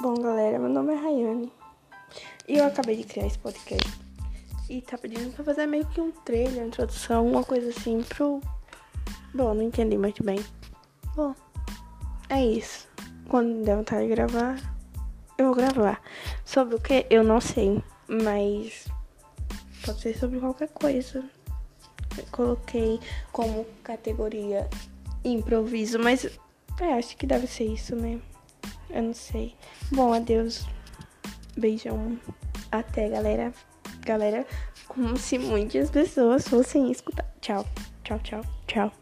Bom, galera, meu nome é Rayane. E eu acabei de criar esse podcast. E tá pedindo pra fazer meio que um trailer, uma introdução, uma coisa assim pro. Bom, não entendi muito bem. Bom, é isso. Quando der vontade de gravar, eu vou gravar. Sobre o que? Eu não sei. Mas pode ser sobre qualquer coisa. Eu coloquei como categoria improviso, mas é, acho que deve ser isso mesmo. Eu não sei. Bom, adeus. Beijão. Até, galera. Galera, como se muitas pessoas fossem escutar. Tchau, tchau, tchau, tchau.